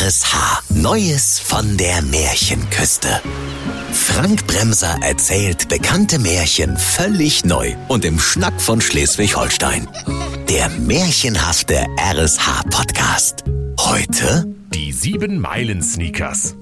RSH. Neues von der Märchenküste. Frank Bremser erzählt bekannte Märchen völlig neu und im Schnack von Schleswig-Holstein. Der märchenhafte RSH-Podcast. Heute Die sieben Meilen Sneakers.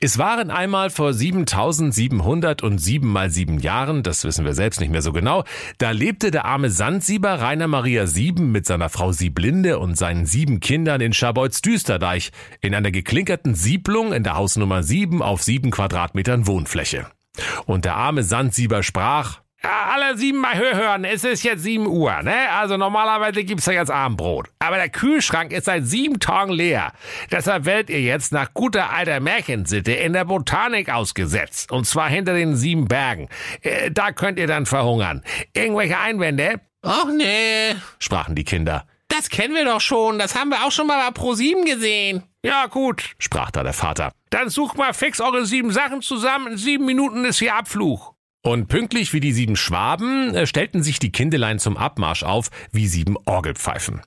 Es waren einmal vor 7707 mal sieben Jahren, das wissen wir selbst nicht mehr so genau, da lebte der arme Sandsieber Rainer Maria Sieben mit seiner Frau Sieblinde und seinen sieben Kindern in Schabeutz Düsterdeich in einer geklinkerten Siedlung in der Hausnummer 7 auf sieben Quadratmetern Wohnfläche. Und der arme Sandsieber sprach, alle sieben mal hören, es ist jetzt sieben Uhr, ne? Also normalerweise gibt's ja jetzt Abendbrot. Aber der Kühlschrank ist seit sieben Tagen leer. Deshalb werdet ihr jetzt nach guter alter Märchensitte in der Botanik ausgesetzt. Und zwar hinter den sieben Bergen. Äh, da könnt ihr dann verhungern. Irgendwelche Einwände? Ach nee, sprachen die Kinder. das kennen wir doch schon. Das haben wir auch schon mal bei ProSieben gesehen. Ja, gut, sprach da der Vater. Dann sucht mal fix eure sieben Sachen zusammen. In sieben Minuten ist hier Abflug. Und pünktlich wie die sieben Schwaben äh, stellten sich die Kindelein zum Abmarsch auf wie sieben Orgelpfeifen.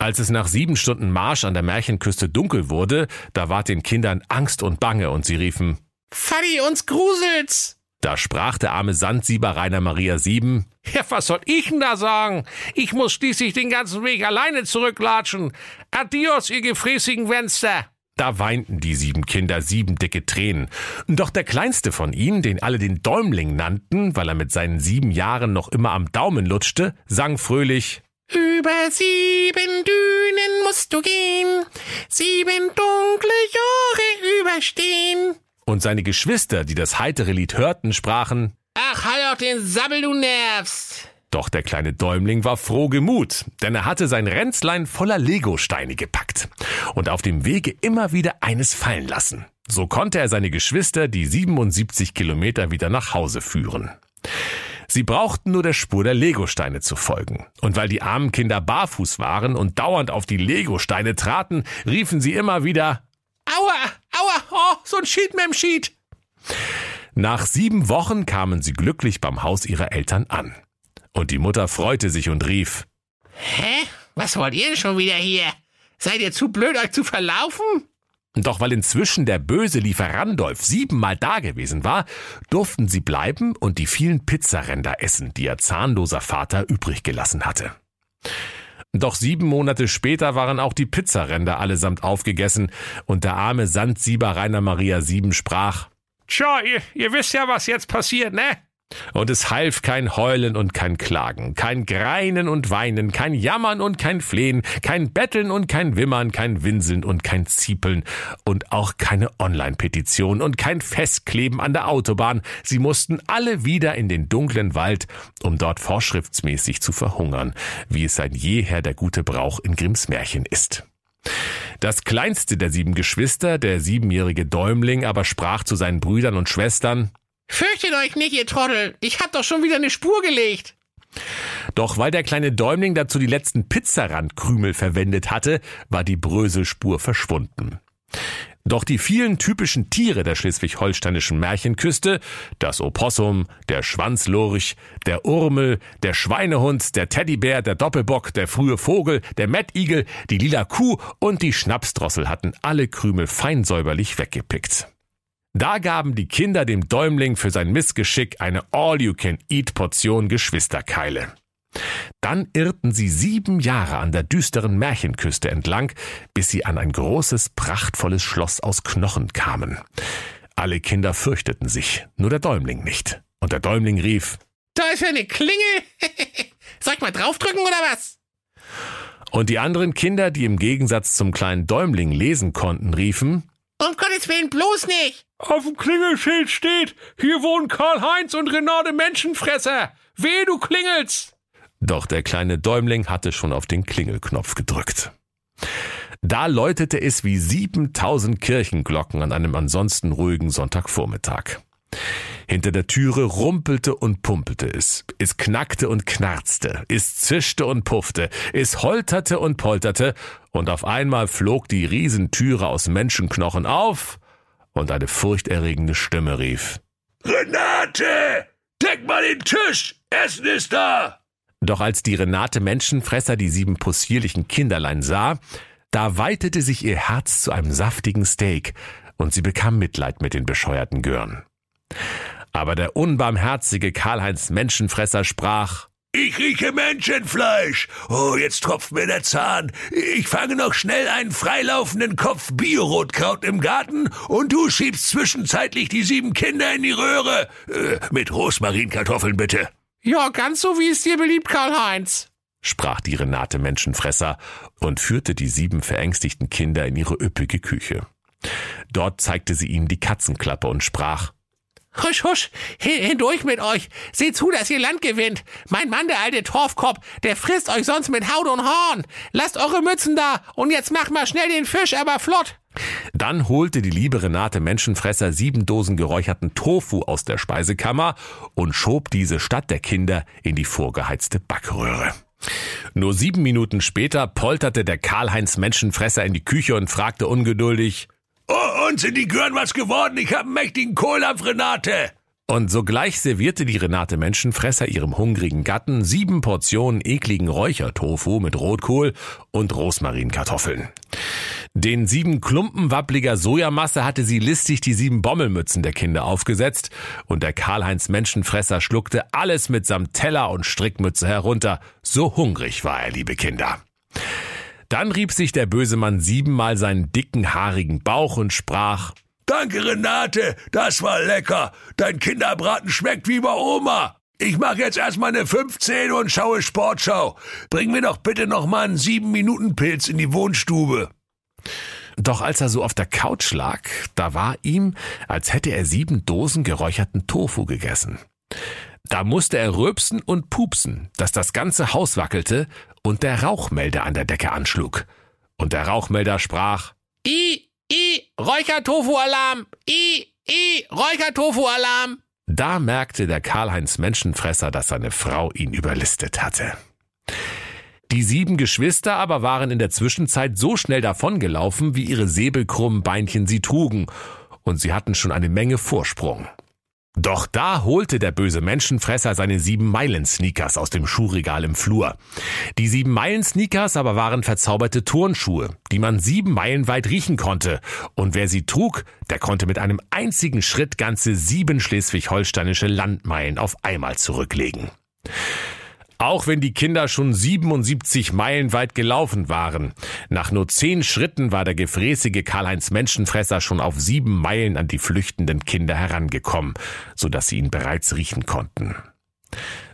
Als es nach sieben Stunden Marsch an der Märchenküste dunkel wurde, da ward den Kindern Angst und Bange und sie riefen, Faddy, uns gruselt's. da sprach der arme Sandsieber Rainer Maria Sieben, ja, was soll ich denn da sagen? Ich muss schließlich den ganzen Weg alleine zurücklatschen. Adios, ihr gefräßigen Wenster. Da weinten die sieben Kinder sieben dicke Tränen. Doch der kleinste von ihnen, den alle den Däumling nannten, weil er mit seinen sieben Jahren noch immer am Daumen lutschte, sang fröhlich Über sieben Dünen musst du gehen, sieben dunkle Jahre überstehen. und seine Geschwister, die das heitere Lied hörten, sprachen Ach, halt auch den Sabbel, du nervst. Doch der kleine Däumling war froh gemut, denn er hatte sein Ränzlein voller Legosteine gepackt und auf dem Wege immer wieder eines fallen lassen. So konnte er seine Geschwister die 77 Kilometer wieder nach Hause führen. Sie brauchten nur der Spur der Legosteine zu folgen. Und weil die armen Kinder barfuß waren und dauernd auf die Legosteine traten, riefen sie immer wieder Aua, aua, oh, so ein Schied mit dem Schied. Nach sieben Wochen kamen sie glücklich beim Haus ihrer Eltern an. Und die Mutter freute sich und rief Hä? Was wollt ihr denn schon wieder hier? Seid ihr zu blöd, euch zu verlaufen? Doch weil inzwischen der böse Lieferandolf siebenmal dagewesen war, durften sie bleiben und die vielen Pizzaränder essen, die ihr zahnloser Vater übrig gelassen hatte. Doch sieben Monate später waren auch die Pizzaränder allesamt aufgegessen und der arme Sandsieber Rainer Maria Sieben sprach, Tja, ihr, ihr wisst ja, was jetzt passiert, ne? Und es half kein Heulen und kein Klagen, kein Greinen und Weinen, kein Jammern und kein Flehen, kein Betteln und kein Wimmern, kein Winseln und kein Ziepeln und auch keine Online-Petition und kein Festkleben an der Autobahn. Sie mussten alle wieder in den dunklen Wald, um dort vorschriftsmäßig zu verhungern, wie es seit jeher der gute Brauch in Grimms Märchen ist. Das kleinste der sieben Geschwister, der siebenjährige Däumling, aber sprach zu seinen Brüdern und Schwestern, Fürchtet euch nicht, ihr Trottel. Ich hab doch schon wieder eine Spur gelegt. Doch weil der kleine Däumling dazu die letzten Pizzarandkrümel verwendet hatte, war die Bröselspur verschwunden. Doch die vielen typischen Tiere der schleswig-holsteinischen Märchenküste, das Opossum, der Schwanzlurch, der Urmel, der Schweinehund, der Teddybär, der Doppelbock, der frühe Vogel, der Mettigel, die lila Kuh und die Schnapsdrossel hatten alle Krümel fein säuberlich weggepickt. Da gaben die Kinder dem Däumling für sein Missgeschick eine All-You-Can-Eat-Portion Geschwisterkeile. Dann irrten sie sieben Jahre an der düsteren Märchenküste entlang, bis sie an ein großes, prachtvolles Schloss aus Knochen kamen. Alle Kinder fürchteten sich, nur der Däumling nicht. Und der Däumling rief, Da ist ja eine Klingel. Soll ich mal draufdrücken oder was? und die anderen Kinder, die im Gegensatz zum kleinen Däumling lesen konnten, riefen, Um Gottes Willen bloß nicht. Auf dem Klingelschild steht, hier wohnen Karl-Heinz und Renate Menschenfresser. Wehe, du klingelst! Doch der kleine Däumling hatte schon auf den Klingelknopf gedrückt. Da läutete es wie 7000 Kirchenglocken an einem ansonsten ruhigen Sonntagvormittag. Hinter der Türe rumpelte und pumpelte es. Es knackte und knarzte. Es zischte und puffte. Es holterte und polterte. Und auf einmal flog die Riesentüre aus Menschenknochen auf und eine furchterregende Stimme rief. Renate! Deck mal den Tisch! Essen ist da! Doch als die Renate Menschenfresser die sieben possierlichen Kinderlein sah, Da weitete sich ihr Herz zu einem saftigen Steak und sie bekam Mitleid mit den bescheuerten Gören. Aber der unbarmherzige Karl-Heinz Menschenfresser sprach, ich rieche Menschenfleisch. Oh, jetzt tropft mir der Zahn. Ich fange noch schnell einen freilaufenden Kopf Biorotkraut im Garten und du schiebst zwischenzeitlich die sieben Kinder in die Röhre. Äh, mit Rosmarinkartoffeln bitte. Ja, ganz so wie es dir beliebt, Karl-Heinz, sprach die Renate Menschenfresser und führte die sieben verängstigten Kinder in ihre üppige Küche. Dort zeigte sie ihnen die Katzenklappe und sprach, Husch, husch, hindurch mit euch. Seht zu, dass ihr Land gewinnt. Mein Mann, der alte Torfkopf, der frisst euch sonst mit Haut und Horn. Lasst eure Mützen da und jetzt macht mal schnell den Fisch, aber flott. Dann holte die liebe Renate Menschenfresser sieben Dosen geräucherten Tofu aus der Speisekammer und schob diese statt der Kinder in die vorgeheizte Backröhre. Nur sieben Minuten später polterte der Karl-Heinz Menschenfresser in die Küche und fragte ungeduldig, Oh, uns sind die Gören was geworden. Ich hab einen mächtigen Kohlampf, Renate. Und sogleich servierte die Renate Menschenfresser ihrem hungrigen Gatten sieben Portionen ekligen Räuchertofu mit Rotkohl und Rosmarinkartoffeln. Den sieben Klumpen wappliger Sojamasse hatte sie listig die sieben Bommelmützen der Kinder aufgesetzt und der Karl-Heinz Menschenfresser schluckte alles mitsamt Teller und Strickmütze herunter. So hungrig war er, liebe Kinder. Dann rieb sich der böse Mann siebenmal seinen dicken, haarigen Bauch und sprach, Danke, Renate, das war lecker. Dein Kinderbraten schmeckt wie bei Oma. Ich mache jetzt erstmal eine 15 und schaue Sportschau. Bring mir doch bitte noch mal einen 7-Minuten-Pilz in die Wohnstube. Doch als er so auf der Couch lag, da war ihm, als hätte er sieben Dosen geräucherten Tofu gegessen. Da musste er rülpsen und pupsen, dass das ganze Haus wackelte und der Rauchmelder an der Decke anschlug. Und der Rauchmelder sprach, I, I, Räuchertofu-Alarm! I, I, Räuchertofu-Alarm! Da merkte der Karl-Heinz Menschenfresser, dass seine Frau ihn überlistet hatte. Die sieben Geschwister aber waren in der Zwischenzeit so schnell davongelaufen, wie ihre säbelkrummen Beinchen sie trugen, und sie hatten schon eine Menge Vorsprung. Doch da holte der böse Menschenfresser seine sieben Meilen-Sneakers aus dem Schuhregal im Flur. Die sieben Meilen-Sneakers aber waren verzauberte Turnschuhe, die man sieben Meilen weit riechen konnte. Und wer sie trug, der konnte mit einem einzigen Schritt ganze sieben schleswig-holsteinische Landmeilen auf einmal zurücklegen. Auch wenn die Kinder schon 77 Meilen weit gelaufen waren. Nach nur zehn Schritten war der gefräßige Karl-Heinz Menschenfresser schon auf sieben Meilen an die flüchtenden Kinder herangekommen, so dass sie ihn bereits riechen konnten.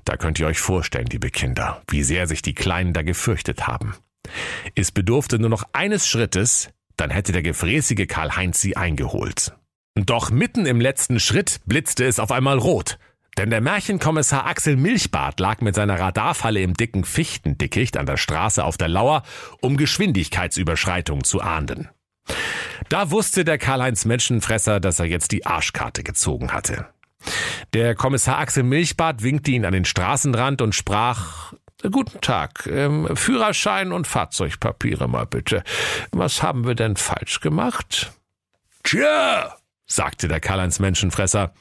Da könnt ihr euch vorstellen, liebe Kinder, wie sehr sich die Kleinen da gefürchtet haben. Es bedurfte nur noch eines Schrittes, dann hätte der gefräßige Karl-Heinz sie eingeholt. Doch mitten im letzten Schritt blitzte es auf einmal rot. Denn der Märchenkommissar Axel Milchbart lag mit seiner Radarfalle im dicken Fichtendickicht an der Straße auf der Lauer, um Geschwindigkeitsüberschreitung zu ahnden. Da wusste der Karl-Heinz Menschenfresser, dass er jetzt die Arschkarte gezogen hatte. Der Kommissar Axel Milchbart winkte ihn an den Straßenrand und sprach Guten Tag. Ähm, Führerschein und Fahrzeugpapiere mal bitte. Was haben wir denn falsch gemacht? Tja, sagte der Karl-Heinz Menschenfresser.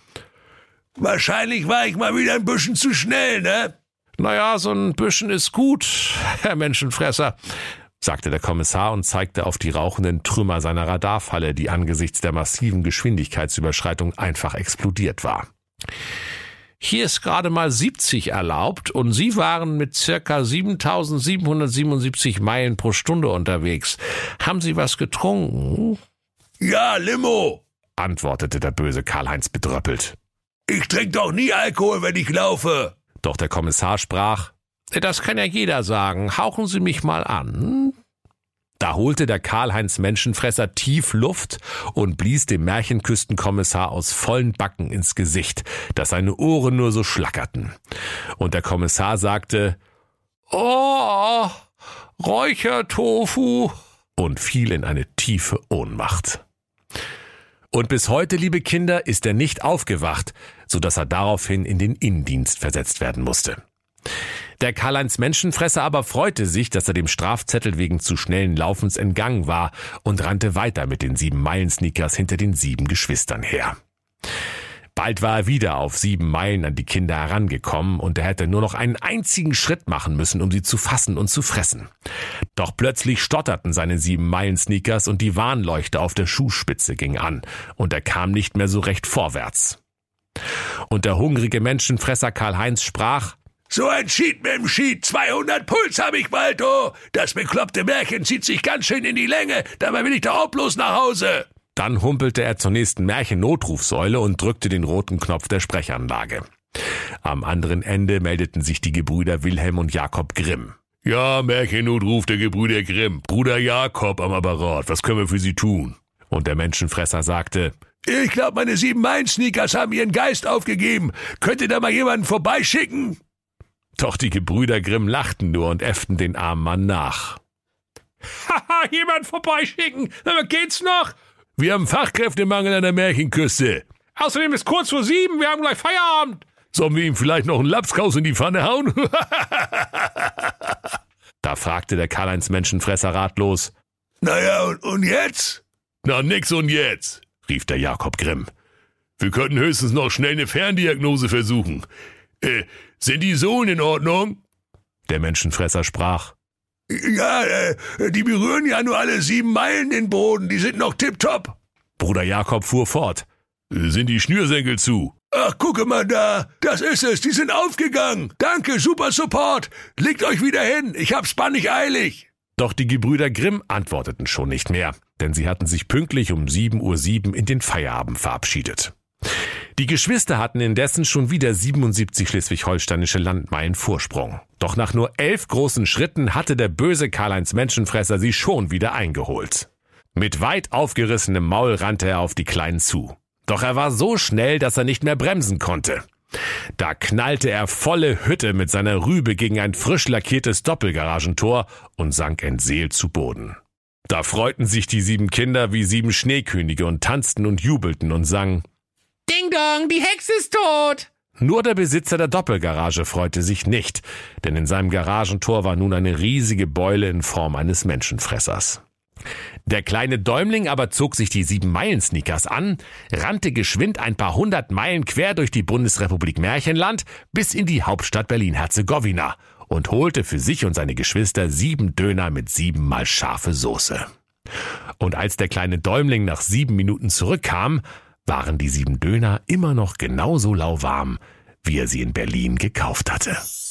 Wahrscheinlich war ich mal wieder ein bisschen zu schnell, ne? Naja, so ein bisschen ist gut, Herr Menschenfresser, sagte der Kommissar und zeigte auf die rauchenden Trümmer seiner Radarfalle, die angesichts der massiven Geschwindigkeitsüberschreitung einfach explodiert war. Hier ist gerade mal 70 erlaubt und Sie waren mit circa 7777 Meilen pro Stunde unterwegs. Haben Sie was getrunken? Ja, Limo, antwortete der böse Karl-Heinz bedröppelt. Ich trinke doch nie Alkohol, wenn ich laufe. Doch der Kommissar sprach, das kann ja jeder sagen. Hauchen Sie mich mal an. Da holte der Karl-Heinz Menschenfresser tief Luft und blies dem Märchenküstenkommissar aus vollen Backen ins Gesicht, dass seine Ohren nur so schlackerten. Und der Kommissar sagte, Oh, Räuchertofu, und fiel in eine tiefe Ohnmacht. Und bis heute, liebe Kinder, ist er nicht aufgewacht, so dass er daraufhin in den Innendienst versetzt werden musste. Der Karl-Heinz Menschenfresser aber freute sich, dass er dem Strafzettel wegen zu schnellen Laufens entgangen war und rannte weiter mit den sieben Meilen-Sneakers hinter den sieben Geschwistern her. Bald war er wieder auf sieben Meilen an die Kinder herangekommen und er hätte nur noch einen einzigen Schritt machen müssen, um sie zu fassen und zu fressen. Doch plötzlich stotterten seine sieben Meilen Sneakers und die Warnleuchte auf der Schuhspitze ging an und er kam nicht mehr so recht vorwärts. Und der hungrige Menschenfresser Karl-Heinz sprach, so ein Schied mit dem Schied, 200 Puls hab ich bald, oh. Das bekloppte Märchen zieht sich ganz schön in die Länge, dabei will ich doch auch bloß nach Hause. Dann humpelte er zur nächsten Märchen-Notrufsäule und drückte den roten Knopf der Sprechanlage. Am anderen Ende meldeten sich die Gebrüder Wilhelm und Jakob Grimm. Ja, Märchennotruf der Gebrüder Grimm. Bruder Jakob am Apparat. Was können wir für Sie tun? Und der Menschenfresser sagte, ich glaube, meine sieben Main-Sneakers haben ihren Geist aufgegeben. Könnte da mal jemanden vorbeischicken? Doch die Gebrüder Grimm lachten nur und äfften den armen Mann nach. Haha, jemand vorbeischicken. Aber geht's noch? Wir haben Fachkräftemangel an der Märchenküste. Außerdem ist kurz vor sieben, wir haben gleich Feierabend. Sollen wir ihm vielleicht noch einen Lapskaus in die Pfanne hauen? da fragte der Karl-Heinz Menschenfresser ratlos. Naja, und, und jetzt? Na, nix und jetzt, rief der Jakob Grimm. Wir könnten höchstens noch schnell eine Ferndiagnose versuchen. Äh, sind die Sohlen in Ordnung? Der Menschenfresser sprach. Ja, äh, die berühren ja nur alle sieben Meilen den Boden, die sind noch tipptopp. Bruder Jakob fuhr fort. Sind die Schnürsenkel zu? Ach, gucke mal da, das ist es, die sind aufgegangen. Danke, super Support. Legt euch wieder hin, ich hab's bannig eilig. Doch die Gebrüder Grimm antworteten schon nicht mehr, denn sie hatten sich pünktlich um sieben Uhr sieben in den Feierabend verabschiedet. Die Geschwister hatten indessen schon wieder 77 schleswig-holsteinische Landmeilen Vorsprung. Doch nach nur elf großen Schritten hatte der böse Karl-Heinz Menschenfresser sie schon wieder eingeholt. Mit weit aufgerissenem Maul rannte er auf die Kleinen zu. Doch er war so schnell, dass er nicht mehr bremsen konnte. Da knallte er volle Hütte mit seiner Rübe gegen ein frisch lackiertes Doppelgaragentor und sank entseelt zu Boden. Da freuten sich die sieben Kinder wie sieben Schneekönige und tanzten und jubelten und sangen Ding dong, die Hexe ist tot! Nur der Besitzer der Doppelgarage freute sich nicht, denn in seinem Garagentor war nun eine riesige Beule in Form eines Menschenfressers. Der kleine Däumling aber zog sich die sieben Meilen Sneakers an, rannte geschwind ein paar hundert Meilen quer durch die Bundesrepublik Märchenland bis in die Hauptstadt Berlin-Herzegowina und holte für sich und seine Geschwister sieben Döner mit siebenmal scharfe Soße. Und als der kleine Däumling nach sieben Minuten zurückkam, waren die sieben Döner immer noch genauso lauwarm, wie er sie in Berlin gekauft hatte.